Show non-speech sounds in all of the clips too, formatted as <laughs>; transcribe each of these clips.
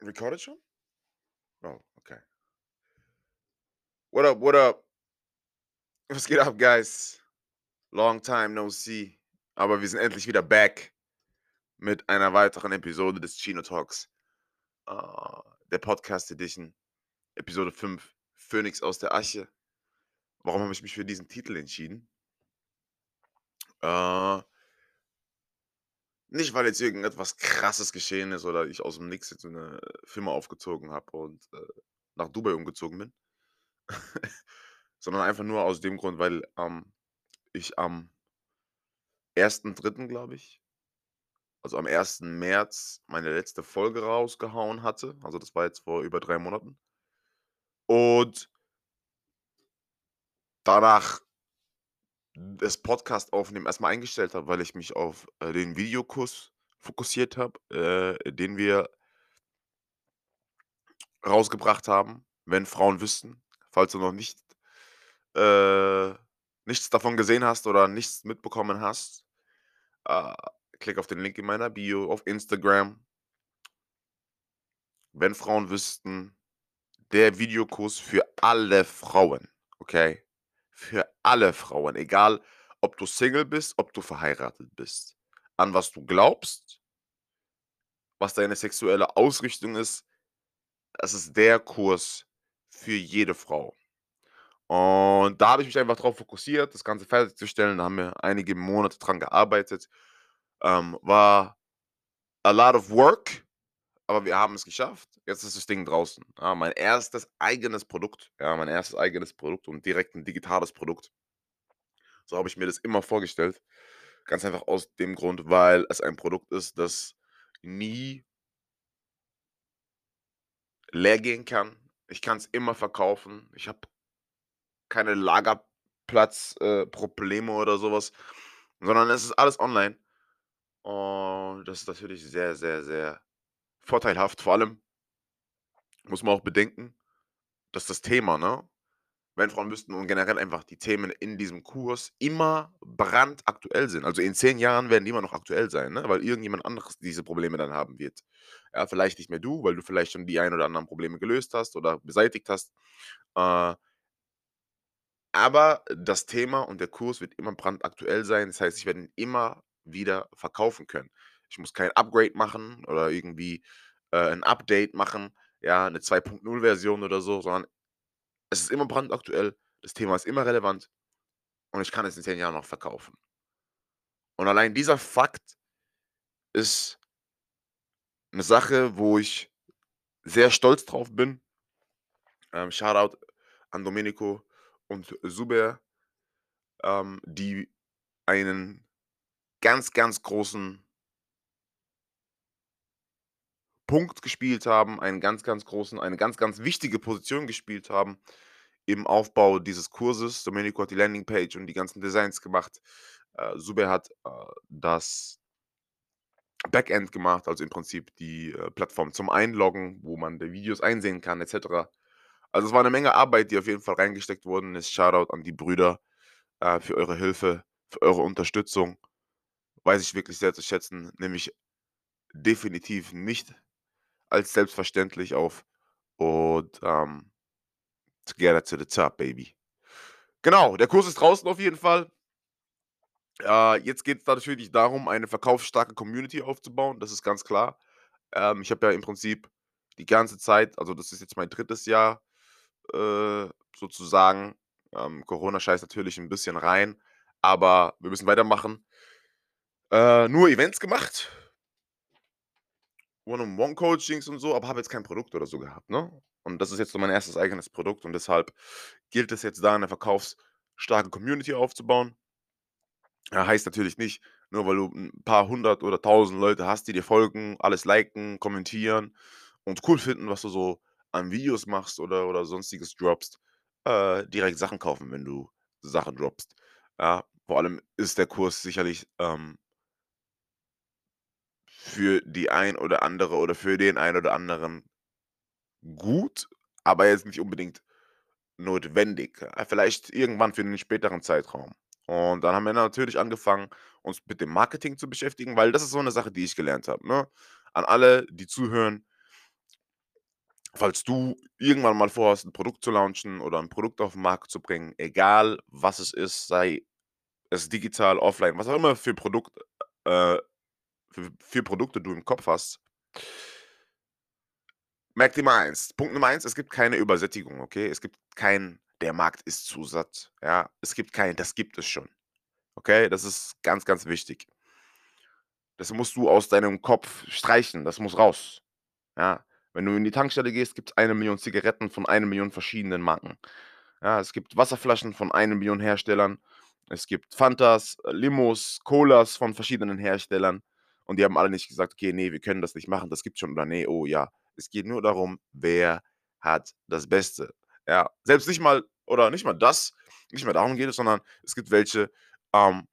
Recorded schon? Oh, okay. What up, what up? <laughs> Was geht ab, guys? Long time no see. Aber wir sind endlich wieder back mit einer weiteren Episode des Chino Talks. Uh, der Podcast Edition. Episode 5. Phoenix aus der Asche. Warum habe ich mich für diesen Titel entschieden? Uh, nicht, weil jetzt irgendetwas krasses geschehen ist oder ich aus dem Nix jetzt eine Firma aufgezogen habe und äh, nach Dubai umgezogen bin, <laughs> sondern einfach nur aus dem Grund, weil ähm, ich am 1.3., glaube ich, also am 1. März meine letzte Folge rausgehauen hatte. Also das war jetzt vor über drei Monaten. Und danach das Podcast aufnehmen erstmal eingestellt habe, weil ich mich auf äh, den Videokurs fokussiert habe, äh, den wir rausgebracht haben, wenn Frauen wüssten. Falls du noch nicht äh, nichts davon gesehen hast oder nichts mitbekommen hast, äh, klick auf den Link in meiner Bio auf Instagram. Wenn Frauen wüssten, der Videokurs für alle Frauen, okay? Für alle Frauen, egal ob du Single bist, ob du verheiratet bist. An was du glaubst, was deine sexuelle Ausrichtung ist, es ist der Kurs für jede Frau. Und da habe ich mich einfach darauf fokussiert, das Ganze fertigzustellen. Da haben wir einige Monate dran gearbeitet. Ähm, war a lot of work, aber wir haben es geschafft. Jetzt ist das Ding draußen. Ja, mein erstes eigenes Produkt. Ja, mein erstes eigenes Produkt und direkt ein digitales Produkt. So habe ich mir das immer vorgestellt. Ganz einfach aus dem Grund, weil es ein Produkt ist, das nie leer gehen kann. Ich kann es immer verkaufen. Ich habe keine Lagerplatzprobleme äh, oder sowas, sondern es ist alles online. Und das ist natürlich sehr, sehr, sehr vorteilhaft. Vor allem muss man auch bedenken, dass das Thema, ne, wenn Frauen wüssten und generell einfach die Themen in diesem Kurs immer brandaktuell sind. Also in zehn Jahren werden die immer noch aktuell sein, ne? weil irgendjemand anderes diese Probleme dann haben wird. Ja, vielleicht nicht mehr du, weil du vielleicht schon die ein oder anderen Probleme gelöst hast oder beseitigt hast. Äh, aber das Thema und der Kurs wird immer brandaktuell sein. Das heißt, ich werde ihn immer wieder verkaufen können. Ich muss kein Upgrade machen oder irgendwie äh, ein Update machen, ja, eine 2.0-Version oder so, sondern es ist immer brandaktuell, das Thema ist immer relevant und ich kann es in zehn Jahren noch verkaufen. Und allein dieser Fakt ist eine Sache, wo ich sehr stolz drauf bin. Ähm, Shoutout an Domenico und Suber, ähm, die einen ganz, ganz großen Punkt gespielt haben, einen ganz, ganz großen, eine ganz, ganz wichtige Position gespielt haben im Aufbau dieses Kurses. Domenico hat die Landingpage und die ganzen Designs gemacht. Äh, Sube hat äh, das Backend gemacht, also im Prinzip die äh, Plattform zum Einloggen, wo man die Videos einsehen kann, etc. Also es war eine Menge Arbeit, die auf jeden Fall reingesteckt worden ist. Shoutout an die Brüder äh, für eure Hilfe, für eure Unterstützung. Weiß ich wirklich sehr zu schätzen, nämlich definitiv nicht als selbstverständlich auf. Und ähm, together to the top, baby. Genau, der Kurs ist draußen auf jeden Fall. Äh, jetzt geht es natürlich darum, eine verkaufsstarke Community aufzubauen. Das ist ganz klar. Ähm, ich habe ja im Prinzip die ganze Zeit, also das ist jetzt mein drittes Jahr äh, sozusagen. Ähm, Corona scheißt natürlich ein bisschen rein, aber wir müssen weitermachen. Äh, nur Events gemacht, One-on-One-Coachings und so, aber habe jetzt kein Produkt oder so gehabt, ne? Und das ist jetzt so mein erstes eigenes Produkt und deshalb gilt es jetzt da, eine verkaufsstarke Community aufzubauen. Ja, heißt natürlich nicht, nur weil du ein paar hundert oder tausend Leute hast, die dir folgen, alles liken, kommentieren und cool finden, was du so an Videos machst oder, oder sonstiges droppst, äh, direkt Sachen kaufen, wenn du Sachen droppst. Ja, vor allem ist der Kurs sicherlich ähm, für die ein oder andere oder für den ein oder anderen gut, aber jetzt nicht unbedingt notwendig. Vielleicht irgendwann für einen späteren Zeitraum. Und dann haben wir natürlich angefangen, uns mit dem Marketing zu beschäftigen, weil das ist so 'ne Sache, die ich gelernt habe, ne? An alle, die zuhören falls du irgendwann mal vorhast, 'n Produkt zu launchen oder 'n Produkt auf 'n Markt zu bringen, egal was es ist, sei es digital, offline, was auch immer für Produkt äh, für für Produkte du im Kopf hast merk dir mal eins. Punkt Nummer 1, es gibt keine Übersättigung, okay? Es gibt kein: „Der Markt ist zu satt“, ja? Es gibt kein: „Das gibt es schon“, okay? Das ist ganz, ganz wichtig. Das musst du aus deinem Kopf streichen, das muss raus, ja? Wenn du in die Tankstelle gehst, gibt's 1.000.000 Zigaretten von 1.000.000 verschiedenen Marken. Ja, es gibt Wasserflaschen von 1.000.000 Herstellern. Es gibt Fantas, äh, Limos, Colas von verschiedenen Herstellern und die haben alle nicht gesagt: „Okay, ne, wir können das nicht machen, das gibt's schon“ oder „Ne, oh ja.“ Es geht nur darum, wer hat das Beste, ja? Selbst nicht mal oder nicht mal das, nicht mal darum geht es, sondern es gibt welche, ähm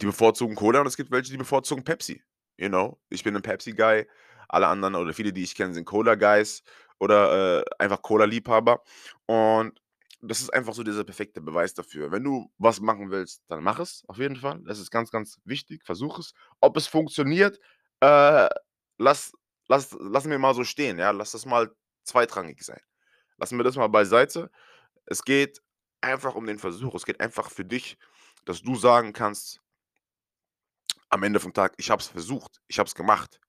die bevorzugen Cola und es gibt welche, die bevorzugen Pepsi, you know? Ich bin 'n Pepsi-Guy, alle anderen oder viele, die ich kenne, sind Cola-Guys oder, äh, einfach Cola-Liebhaber und das ist einfach so dieser perfekte Beweis dafür. Wenn du was machen willst, dann mach es auf jeden Fall. Das ist ganz, ganz wichtig. Versuch es. Ob es funktioniert, äh, lass lass lassen wir mal so stehen, ja? Lass das mal zweitrangig sein. Lassen wir das mal beiseite. Es geht einfach um den Versuch. Es geht einfach für dich, dass du sagen kannst am Ende vom Tag: „Ich habe es versucht. Ich habe es gemacht.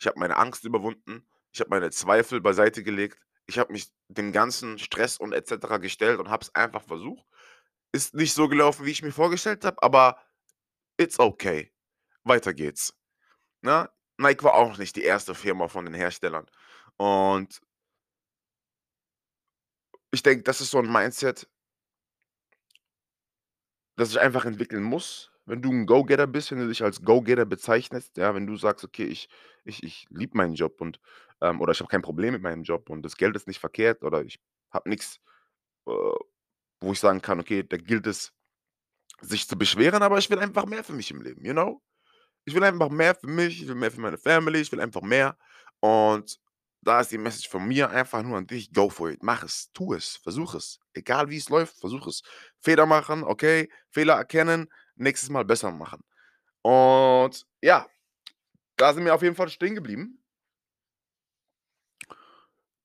Ich habe meine Angst überwunden. Ich habe meine Zweifel beiseite gelegt. Ich habe mich dem ganzen Stress und et cetera gestellt und habe es einfach versucht. Ist nicht so gelaufen, wie ich mir vorgestellt habe, aber it's okay. Weiter geht's“, ne? Nike war auch nicht die 1. Firma von den Herstellern und ich denke, das ist so 'n Mindset das sich einfach entwickeln muss. Wenn du 'n Go-Getter bist, wenn du dich als Go-Getter bezeichnest, ja, wenn du sagst: „Okay, ich ich ich liebe meinen Job und ähm, oder ich habe kein Problem mit meinem Job und das Geld ist nicht verkehrt oder ich habe nix, äh, wo ich sagen kann: „Okay, da gilt es, sich zu beschweren, aber ich will einfach mehr für mich im Leben“, you know? Ich will einfach mehr für mich, ich will mehr für meine Family, ich will einfach mehr und da ist die Message von mir einfach nur an dich: Go for it. Mach es, tu es, versuch es. Egal wie es läuft, versuch es. Fehler machen, okay, Fehler erkennen, nächstes Mal besser machen. Und ja, da sind wir auf jeden Fall stehen geblieben.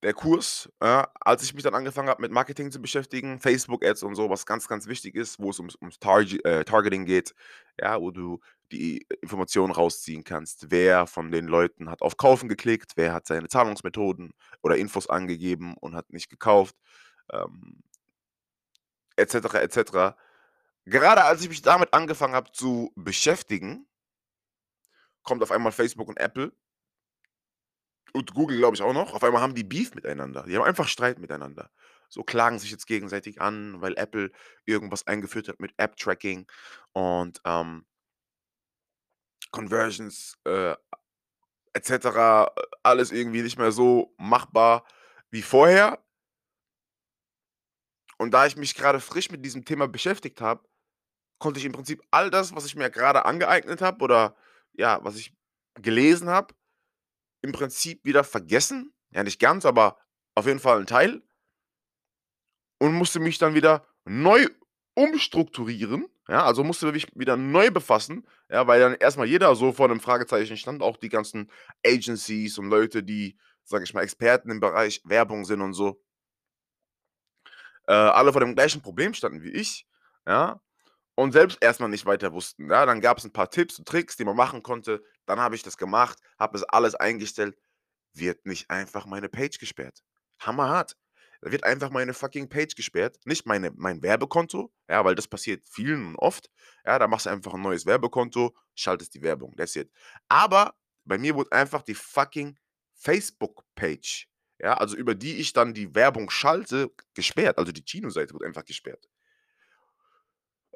Der Kurs, ja, als ich mich dann angefangen habe, mit Marketing zu beschäftigen, Facebook-Ads und so, was ganz, ganz wichtig ist, wo es ums ums Targe äh, Targeting geht, ja, wo du die Informationen rausziehen kannst. Wer von den Leuten hat auf Kaufen geklickt, wer hat seine Zahlungsmethoden oder Infos angegeben und hat nicht gekauft, ähm et cetera, et cetera. Gerade als ich mich damit angefangen habe zu beschäftigen kommt auf einmal Facebook und Apple und Google, glaube ich, auch noch. Auf einmal haben die Beef miteinander. Die haben einfach Streit miteinander. So, klagen sich jetzt gegenseitig an, weil Apple irgendwas eingeführt hat mit App-Tracking und, ähm Conversions, äh, et cetera, äh, alles irgendwie nicht mehr so machbar wie vorher. Und da ich mich grade frisch mit diesem Thema beschäftigt habe, konnte ich im Prinzip all das, was ich mir grade angeeignet habe oder ja, was ich gelesen habe, im Prinzip wieder vergessen. Ja, nicht ganz, aber auf jeden Fall 'n Teil und musste mich dann wieder neu umstrukturieren, ja? Also, musste mich wieder neu befassen, ja, weil dann erst mal jeder so vor 'nem Fragezeichen stand, auch die ganzen Agencies und Leute, die, sage ich mal, Experten im Bereich Werbung sind und so. Äh, alle vor dem gleichen Problem standen wie ich, ja, und selbst erst mal nicht weiter wussten, ja? Dann gab's 'n paar Tipps und Tricks, die man machen konnte. Dann habe ich das gemacht, habe das alles eingestellt. Wird nicht einfach meine Page gesperrt. Hammerhart. Da wird einfach meine fucking Page gesperrt, nicht meine mein Werbekonto, ja, weil das passiert vielen und oft. Ja, da machst du einfach 'n neues Werbekonto, schaltest die Werbung, that's it. Aber bei mir wurde einfach die fucking Facebook-Page, ja, also über die ich dann die Werbung schalte, gesperrt. Also, die Chino-Seite wurde einfach gesperrt.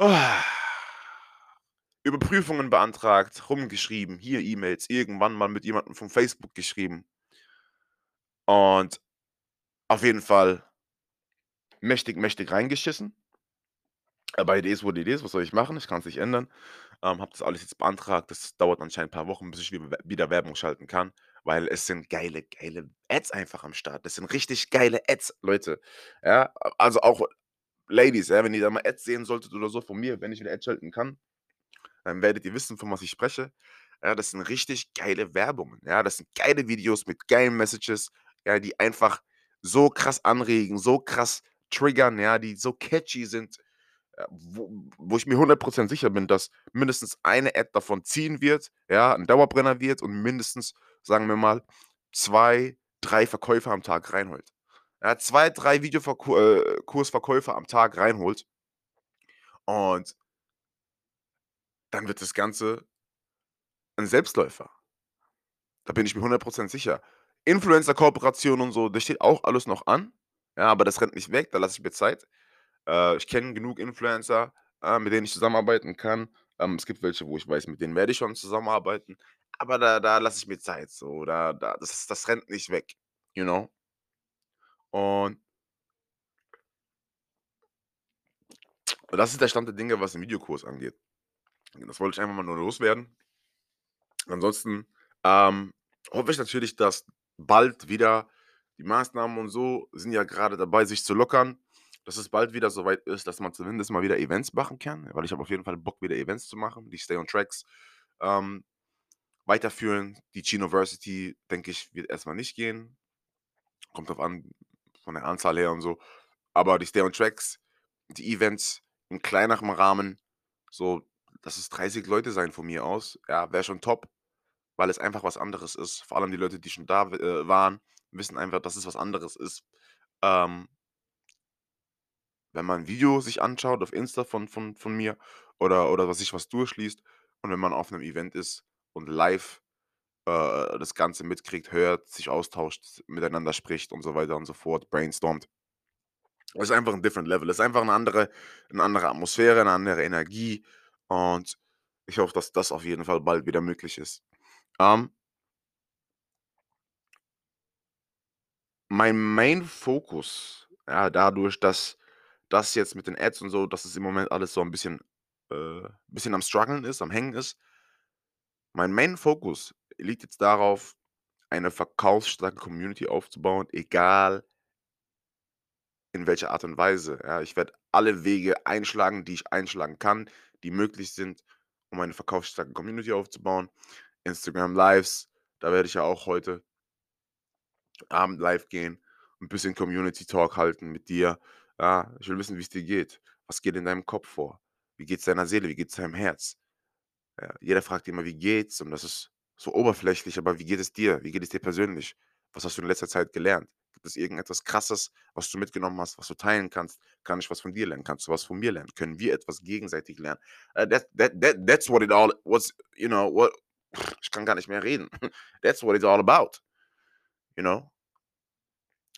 <sighs> Überprüfungen beantragt, rumgeschrieben, hier E-Mails, irgendwann mal mit jemandem von Facebook geschrieben. Und auf jeden Fall mächtig, mächtig reingeschissen. Aber it is what it is. Was soll ich machen? Ich kann's nicht ändern. Ähm, habe das alles jetzt beantragt. Das dauert anscheinend paar Wochen, bis ich wi wieder Werbung schalten kann, weil es sind geile, geile Ads einfach am Start. Das sind richtig geile Ads, Leute. Ja, also auch Ladies, ja, wenn ihr da mal Ads sehen solltet oder so von mir, wenn ich wieder Ads schalten kann, dann werdet ihr wissen, von was ich spreche. Ja, das sind richtig geile Werbungen. Ja, das sind geile Videos mit geilen Messages, ja, die einfach so krass anregen, so krass triggern, ja, die so catchy sind, äh, wo, wo ich mir 100% sicher bin, dass mindestens eine Ad davon ziehen wird, ja, ein Dauerbrenner wird und mindestens, sagen wir mal, zwei, drei Verkäufer am Tag reinholt. Ja, zwei, drei Videokursverkäufer äh, am Tag reinholt. Und dann wird das Ganze ein Selbstläufer. Da bin ich mir 100% sicher. Influencer-Kooperation und so, das steht auch alles noch an. Ja, aber das rennt nicht weg, da lasse ich mir Zeit. Äh, ich kenne genug Influencer, äh, mit denen ich zusammenarbeiten kann. Ähm, es gibt welche, wo ich weiß, mit denen werde ich schon zusammenarbeiten. Aber da, da lasse ich mir Zeit. So, da, da, das, das rennt nicht weg. You know? Und das ist der Stand der Dinge, was den Videokurs angeht. Das wollte ich einfach mal nur loswerden. Ansonsten ähm, hoffe ich natürlich, dass bald wieder die Maßnahmen und so sind ja gerade dabei, sich zu lockern, dass es bald wieder soweit ist, dass man zumindest mal wieder Events machen kann, weil ich habe auf jeden Fall Bock, wieder Events zu machen, die Stay on Tracks ähm, weiterführen. Die Chinoversity, denke ich, wird erstmal nicht gehen. Kommt drauf an, von der Anzahl her und so. Aber die Stay on Tracks, die Events in kleinerem Rahmen, so, dass es 30 Leute sein von mir aus, ja, wäre schon top, weil es einfach was anderes ist. Vor allem die Leute, die schon da äh, waren, wissen einfach, dass es was anderes ist. Ähm, wenn man ein Video sich anschaut auf Insta von, von, von mir oder, oder was sich was durchliest und wenn man auf einem Event ist und live äh, das Ganze mitkriegt, hört, sich austauscht, miteinander spricht und so weiter und so fort, brainstormt. Es ist einfach ein different level. Es ist einfach eine andere, eine andere Atmosphäre, eine andere Energie. Und ich hoffe, dass das auf jeden Fall bald wieder möglich ist. Ähm, mein Main-Fokus, ja, dadurch, dass das jetzt mit den Ads und so, dass es im Moment alles so ein bisschen, äh, bisschen am struggeln ist, am Hängen ist. Mein Main-Fokus liegt jetzt darauf, eine verkaufsstarke Community aufzubauen, egal in welcher Art und Weise. Ja, ich werde alle Wege einschlagen, die ich einschlagen kann, die möglich sind, um eine verkaufsstarke Community aufzubauen. Instagram Lives, da werde ich ja auch heute Abend live gehen, ein bisschen Community Talk halten mit dir. Ja, ich will wissen, wie es dir geht. Was geht in deinem Kopf vor? Wie geht es deiner Seele? Wie geht es deinem Herz? Ja, jeder fragt immer, wie geht's? Und das ist so oberflächlich, aber wie geht es dir? Wie geht es dir persönlich? Was hast du in letzter Zeit gelernt? Gibt es irgendetwas Krasses, was du mitgenommen hast, was du teilen kannst? Kann ich was von dir lernen? Kannst du was von mir lernen? Können wir etwas gegenseitig lernen? Uh, that, that, that, that's what it all was, you know, what, ich kann gar nicht mehr reden. <laughs> That's what it's all about. You know?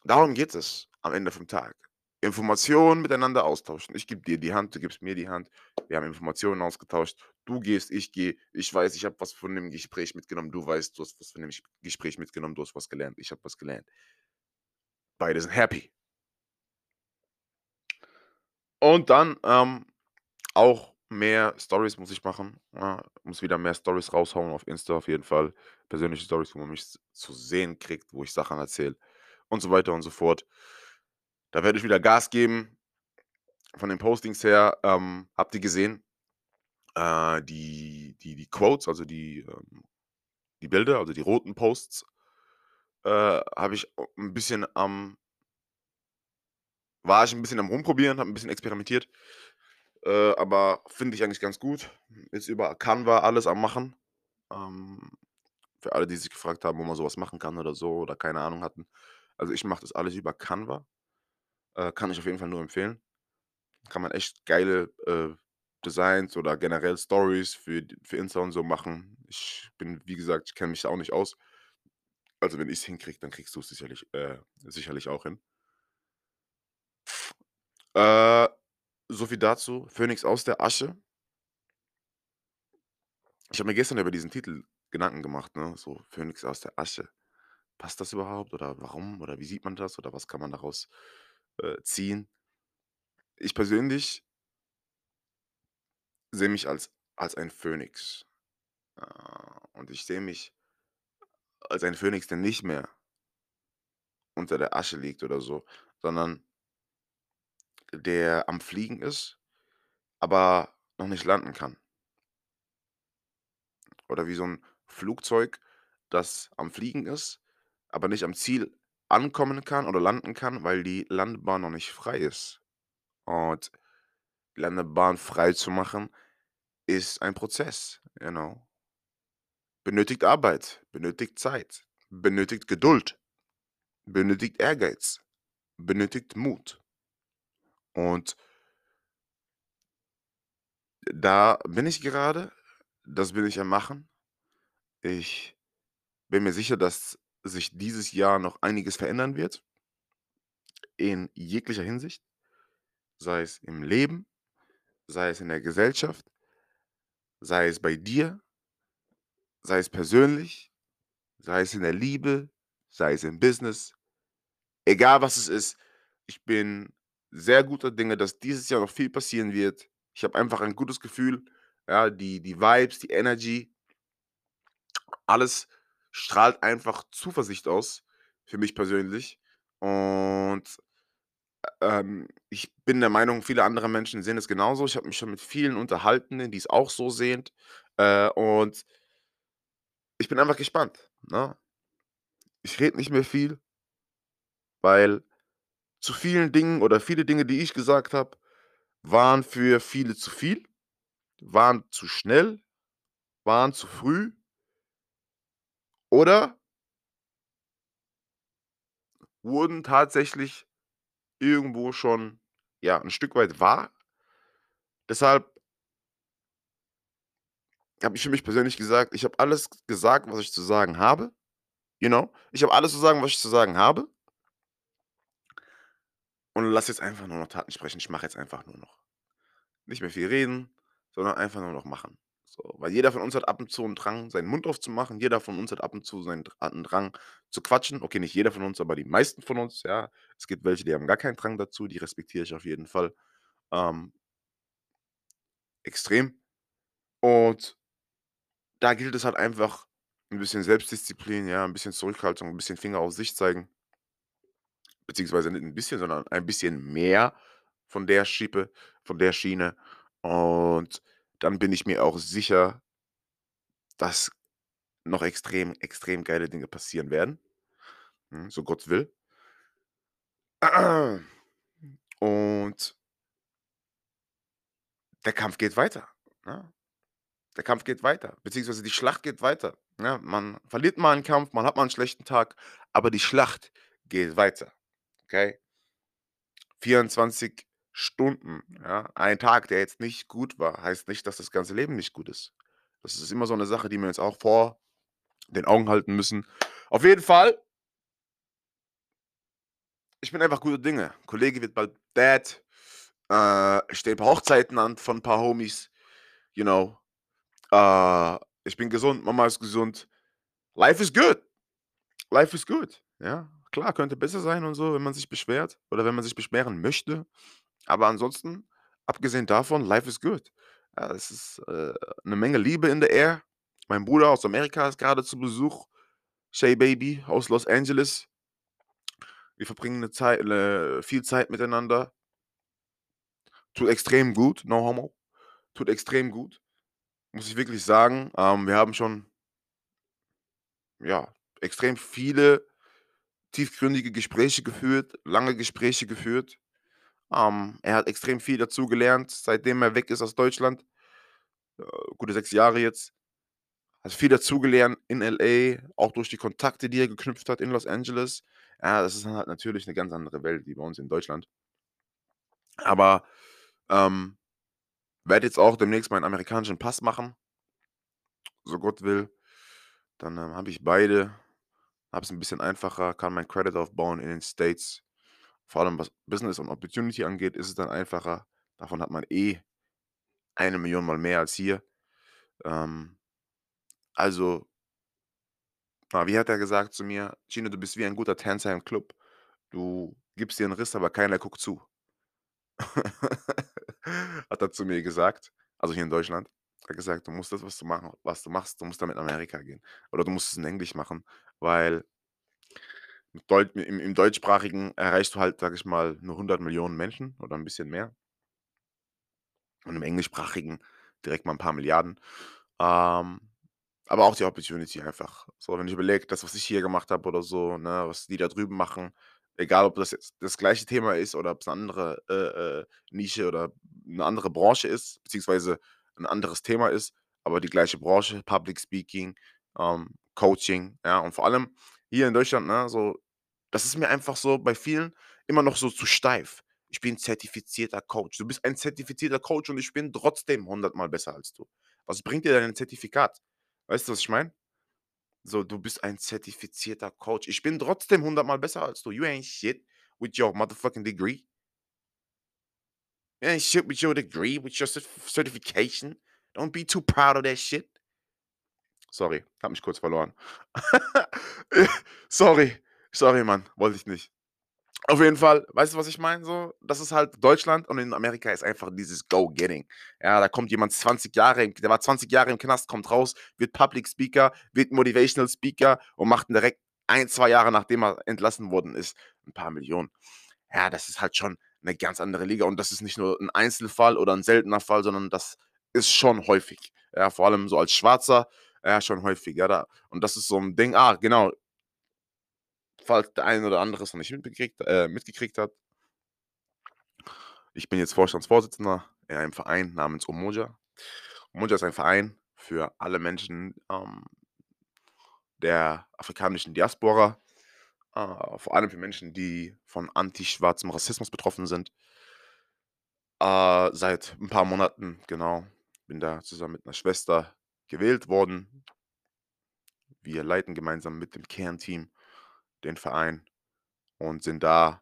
Darum geht es am Ende vom Tag. Informationen miteinander austauschen. Ich gebe dir die Hand, du gibst mir die Hand. Wir haben Informationen ausgetauscht. Du gehst, ich gehe. Ich weiß, ich habe was von dem Gespräch mitgenommen. Du weißt, du hast was von dem Gespräch mitgenommen. Du hast was gelernt. Ich habe was gelernt. Beide sind happy. Und dann ähm, auch mehr Stories muss ich machen. Ja, muss wieder mehr Stories raushauen auf Insta auf jeden Fall. Persönliche Stories, wo man mich zu sehen kriegt, wo ich Sachen erzähle und so weiter und so fort. Da werde ich wieder Gas geben. Von den Postings her ähm, habt ihr gesehen, äh, die, die, die Quotes, also die, ähm, die Bilder, also die roten Posts, äh, habe ich ein bisschen am, war ich ein bisschen am Rumprobieren, habe ein bisschen experimentiert. Äh, aber finde ich eigentlich ganz gut. Ist über Canva alles am Machen. Ähm, für alle, die sich gefragt haben, wo man sowas machen kann oder so oder keine Ahnung hatten. Also ich mache das alles über Canva. Äh, kann ich auf jeden Fall nur empfehlen. Kann man echt geile äh, Designs oder generell Stories für, für Insta und so machen. Ich bin, wie gesagt, ich kenne mich da auch nicht aus. Also wenn ich es hinkriege, dann kriegst du es sicherlich, äh, sicherlich auch hin. Äh, so viel dazu. Phoenix aus der Asche. Ich habe mir gestern über diesen Titel Gedanken gemacht, ne? So Phoenix aus der Asche. Passt das überhaupt oder warum oder wie sieht man das oder was kann man daraus äh, ziehen? Ich persönlich sehe mich als, als ein Phönix. Äh, und ich sehe mich als ein Phönix, der nicht mehr unter der Asche liegt oder so, sondern der am Fliegen ist, aber noch nicht landen kann. Oder wie so 'n Flugzeug, das am Fliegen ist, aber nicht am Ziel ankommen kann oder landen kann, weil die Landebahn noch nicht frei ist. Und Landebahn frei zu machen, ist ein Prozess, you know? Benötigt Arbeit, benötigt Zeit, benötigt Geduld, benötigt Ehrgeiz, benötigt Mut. Und da bin ich gerade, das bin ich am Machen. Ich bin mir sicher, dass sich dieses Jahr noch einiges verändern wird in jeglicher Hinsicht, sei es im Leben, sei es in der Gesellschaft, sei es bei dir, sei es persönlich, sei es in der Liebe, sei es im Business. Egal, was es ist, ich bin sehr guter Dinge, dass dieses Jahr noch viel passieren wird. Ich habe einfach ein gutes Gefühl, ja, die die Vibes, die Energy alles strahlt einfach Zuversicht aus für mich persönlich. Und, ähm, ich bin der Meinung, viele andere Menschen sehen es genauso. Ich habe mich schon mit vielen unterhalten, die es auch so sehen, äh, und ich bin einfach gespannt, ne? Ich rede nicht mehr viel weil zu vielen Dingen oder viele Dinge, die ich gesagt habe, waren für viele zu viel, waren zu schnell, waren zu früh oder wurden tatsächlich irgendwo schon, ja, 'n Stück weit wahr. Deshalb habe ich für mich persönlich gesagt, ich habe alles gesagt, was ich zu sagen habe, you know? Ich habe alles zu sagen, was ich zu sagen habe. Und lasse jetzt einfach nur noch Taten sprechen. Ich mache jetzt einfach nur noch. Nicht mehr viel reden, sondern einfach nur noch machen. So, weil jeder von uns hat ab und zu 'n Drang, seinen Mund aufzumachen. Jeder von uns hat ab und zu seinen Dr hat 'n Drang zu quatschen. Okay, nicht jeder von uns, aber die meisten von uns, ja. Es gibt welche, die haben gar keinen Drang dazu, die respektiere ich auf jeden Fall, ähm extrem. Und da gilt es halt einfach 'n bisschen Selbstdisziplin, ja, 'n bisschen Zurückhaltung, 'n bisschen Finger auf sich zeigen. Beziehungsweise nicht 'n bisschen, sondern ein bisschen mehr von der Schippe von der Schiene. Und dann bin ich mir auch sicher dass noch extrem, extrem geile Dinge passieren werden, hm, so Gott will. <clears throat> Und der Kampf geht weiter, ne? Der Kampf geht weiter, beziehungsweise die Schlacht geht weiter, ne? Man verliert mal 'n Kampf, man hat mal 'n schlechten Tag, aber die Schlacht geht weiter, okay? 24 Stunden, ja? Ein Tag, der jetzt nicht gut war, heißt nicht, dass das ganze Leben nicht gut ist. Das ist immer so 'ne Sache, die wir uns auch vor den Augen halten müssen. Auf jeden Fall ich bin einfach guter Dinge. Kollege wird bald Dad. Äh, ich stehe 'n paar Hochzeiten an von 'n paar Homies, you know? Äh, ich bin gesund, Mama ist gesund. Life is good. Life is good, ja? Klar, könnte besser sein und so, wenn man sich beschwert oder wenn man sich beschweren möchte. Aber ansonsten, abgesehen davon, life is good. Ja, es ist, äh, 'ne Menge Liebe in the air. Mein Bruder aus Amerika ist grade zu Besuch. Shay Baby aus Los Angeles. Wir verbringen 'ne Zei äh, viel Zeit miteinander. Tut extrem gut, no homo. Tut extrem gut, muss ich wirklich sagen. Ähm, wir haben schon ja, extrem viele tiefgründige Gespräche geführt, lange Gespräche geführt. Ähm, er hat extrem viel dazugelernt, seitdem er weg ist aus Deutschland. Äh, gute 6 Jahre jetzt. Hat viel dazugelernt in LA, auch durch die Kontakte, die er geknüpft hat in Los Angeles. Ja, das ist halt natürlich 'ne ganz andere Welt wie bei uns in Deutschland. Aber, ähm, werde jetzt auch demnächst meinen amerikanischen Pass machen so Gott will. Dann, ähm, habe ich beide, habe es 'n bisschen einfacher, kann mein Credit aufbauen in den States. Vor allem, was Business und Opportunity angeht, ist es dann einfacher. Davon hat man eh 1.000.000 Mal mehr als hier. Ähm, also wie hat er gesagt zu mir: „Gino, du bist wie ein guter Tänzer im Club. Du gibst dir 'n Riss, aber keiner guckt zu.“ <laughs> Hat er zu mir gesagt, also hier in Deutschland. Hat gesagt: „Du musst das, was du machen was du machst du musst damit in Amerika gehen oder du musst es in Englisch machen, weil“ Mit Deu im im Deutschsprachigen erreichst du halt, sage ich mal, nur 100.000.000 Menschen oder 'n bisschen mehr. Und im Englischsprachigen direkt mal 'n paar Milliarden. Ähm, aber auch die Opportunity einfach. So, wenn ich überlege, das, was ich hier gemacht habe oder so, ne, was die da drüben machen, egal ob das jetzt das gleiche Thema ist oder ob's 'ne andere, äh, äh, Nische oder 'ne andere Branche ist, beziehungsweise 'n anderes Thema ist, aber die gleiche Branche, Public Speaking, ähm, Coaching, ja? Und vor allem hier in Deutschland, ne, so das ist mir einfach so bei vielen immer noch so zu steif. „Ich bin zertifizierter Coach.“ Du bist ein zertifizierter Coach und ich bin trotzdem hundertmal besser als du. Was bringt dir dein Zertifikat? Weißt du, was ich meine? So, du bist ein zertifizierter Coach. Ich bin trotzdem hundertmal besser als du. You ain't shit with your motherfucking degree. You ain't shit with your degree, with your certification. Don't be too proud of that shit. Sorry, habe mich kurz verloren. <laughs> Sorry, sorry, Mann, wollte ich nicht. Auf jeden Fall, weißt du, was ich meine so? Das ist halt Deutschland und in Amerika ist einfach dieses Go Getting. Ja, da kommt jemand 20 Jahre der war 20 Jahre im Knast, kommt raus, wird Public Speaker, wird Motivational Speaker und macht direkt 1, 2 Jahre, nachdem er entlassen worden ist, 'n paar Millionen. Ja, das ist halt schon 'ne ganz andere Liga und das ist nicht nur 'n Einzelfall oder 'n seltener Fall, sondern das ist schon häufig. Ja, vor allem so als Schwarzer, ja, schon häufig, ja, da und das ist so 'n Ding ah, genau falls der ein oder andere es noch nicht mitbekriegt äh, mitgekriegt hat ich bin jetzt Vorstandsvorsitzender in einem Verein namens Umoja. Umoja ist ein Verein für alle Menschen, ähm der afrikanischen Diaspora, äh, vor allem für Menschen, die von antischwarzem Rassismus betroffen sind. Äh, seit 'n paar Monaten, genau. Bin da zusammen mit 'ner Schwester gewählt worden. Wir leiten gemeinsam mit dem Kernteam den Verein und sind da,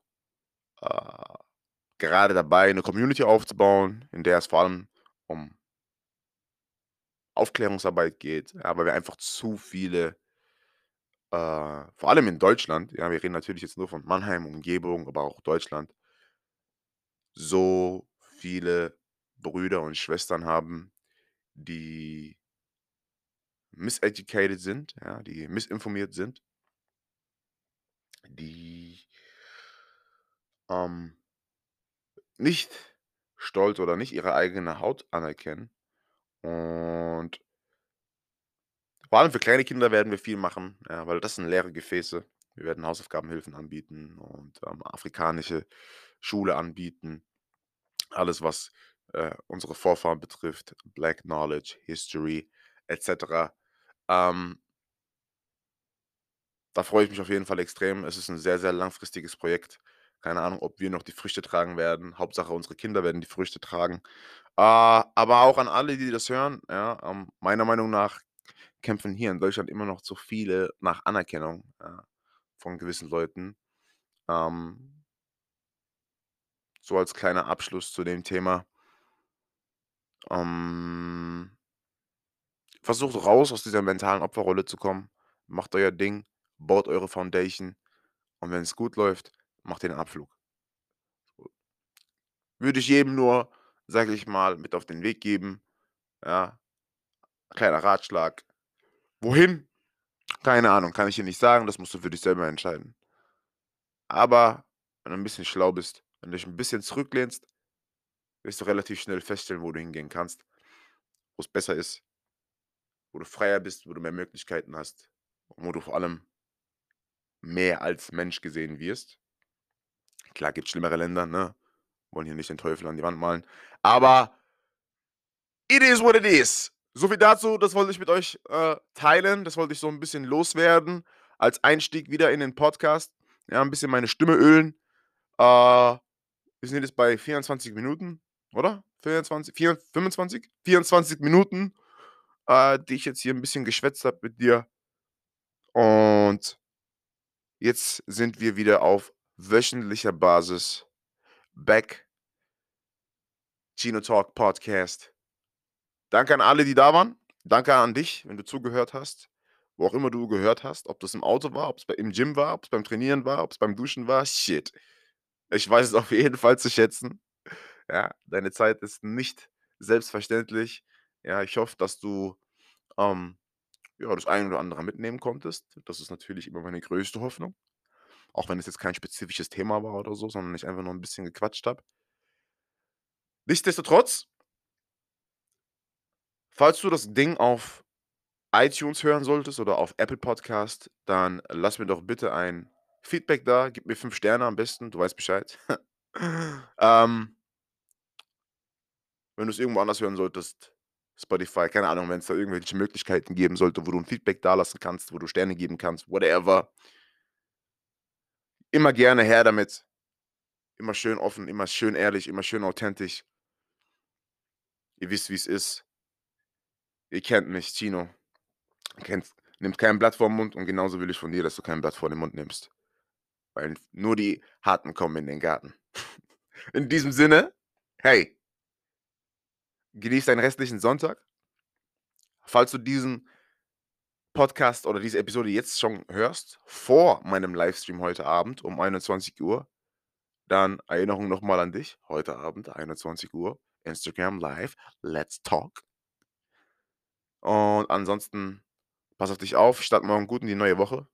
äh, gerade dabei, 'ne Community aufzubauen, in der es vor allem um Aufklärungsarbeit geht, ja, weil wir einfach zu viele äh, vor allem in Deutschland, ja, wir reden natürlich jetzt nur von Mannheim, Umgebung, aber auch Deutschland so viele Brüder und Schwestern haben, die miseducated sind, ja, die missinformiert sind die ähm nicht stolz oder nicht ihre eigene Haut anerkennen. Und vor allem für kleine Kinder werden wir viel machen, ja, weil das sind leere Gefäße. Wir werden Hausaufgabenhilfen anbieten und, ähm, afrikanische Schule anbieten. Alles, was, äh, unsere Vorfahren betrifft, Black Knowledge, History et cetera. Ähm da freue ich mich auf jeden Fall extrem. Es ist 'n sehr, sehr langfristiges Projekt. Keine Ahnung, ob wir noch die Früchte tragen werden. Hauptsache, unsere Kinder werden die Früchte tragen. Äh, aber auch an alle, die das hören, ja, ähm, meiner Meinung nach kämpfen hier in Deutschland immer noch zu viele nach Anerkennung, ja, von gewissen Leuten. Ähm so als kleiner Abschluss zu dem Thema ähm versucht raus aus dieser mentalen Opferrolle zu kommen. Macht euer Ding, baut eure Foundation und wenn's gut läuft, macht den Abflug. Würde ich jedem nur, sage ich mal, mit auf den Weg geben, ja. Kleiner Ratschlag. Wohin? Keine Ahnung, kann ich dir nicht sagen, das musst du für dich selber entscheiden. Aber wenn du 'n bisschen schlau bist, wenn du dich 'n bisschen zurücklehnst wirst du relativ schnell feststellen, wo du hingehen kannst, wo's besser ist wo du freier bist, wo du mehr Möglichkeiten hast und wo du vor allem mehr als Mensch gesehen wirst. Klar, gibt's schlimmere Länder, ne? Wollen hier nicht den Teufel an die Wand malen. Aber it is what it is. So viel dazu, das wollte ich mit euch, äh, teilen. Das wollte ich so 'n bisschen loswerden als Einstieg wieder in den Podcast. Ja, 'n bisschen meine Stimme ölen. Äh, wir sind jetzt bei 24 Minuten, oder? 24, vier 25? 24 Minuten, äh, die ich jetzt hier 'n bisschen geschwätzt habe mit dir. Und jetzt sind wir wieder auf wöchentlicher Basis back. Gino Talk Podcast. Danke an alle, die da waren. Danke an dich, wenn du zugehört hast, wo auch immer du gehört hast, ob das im Auto war, ob's bei im Gym war, ob's beim Trainieren war, ob's beim Duschen war. Shit. Ich weiß es <laughs> auf jeden Fall zu schätzen. Ja, deine Zeit ist nicht selbstverständlich. Ja, ich hoffe, dass du, ähm, ja, das ein oder andere mitnehmen konntest. Das ist natürlich immer meine größte Hoffnung. auch wenn es jetzt kein spezifisches Thema war oder so, sondern ich einfach nur 'n bisschen gequatscht habe. Nichtsdestotrotz falls du das Ding auf iTunes hören solltest oder auf Apple Podcast, dann lass mir doch bitte ein Feedback da. Gib mir 5 Sterne am besten, du weißt Bescheid. <laughs> Ähm wenn du's irgendwo anders hören solltest, Spotify, keine Ahnung, wenn's da irgendwelche Möglichkeiten geben sollte, wo du 'n Feedback dalassen kannst, wo du Sterne geben kannst, whatever. Immer gerne her damit. Immer schön offen, immer schön ehrlich, immer schön authentisch. Ihr wisst, wie's ist. Ihr kennt mich, Tino. Nimmt kein Blatt vorm Mund und genauso will ich von dir, dass du kein Blatt vor den Mund nimmst. Weil nur die Harten kommen in den Garten. <laughs> In diesem Sinne, hey genieß deinen restlichen Sonntag. Falls du diesen Podcast oder diese Episode jetzt schon hörst, vor meinem Livestream heute Abend um 21:00, dann Erinnerung noch mal an dich. Heute Abend 21:00, Instagram Live, let's talk. Und ansonsten pass auf dich auf, starte morgen gut in die neue Woche.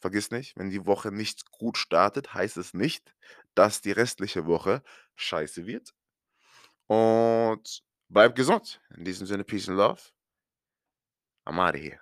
Vergiss nicht, wenn die Woche nicht gut startet, heißt es nicht, dass die restliche Woche scheiße wird. Und bleib gesund. In diesem Sinne, Peace and Love. I'm out of here.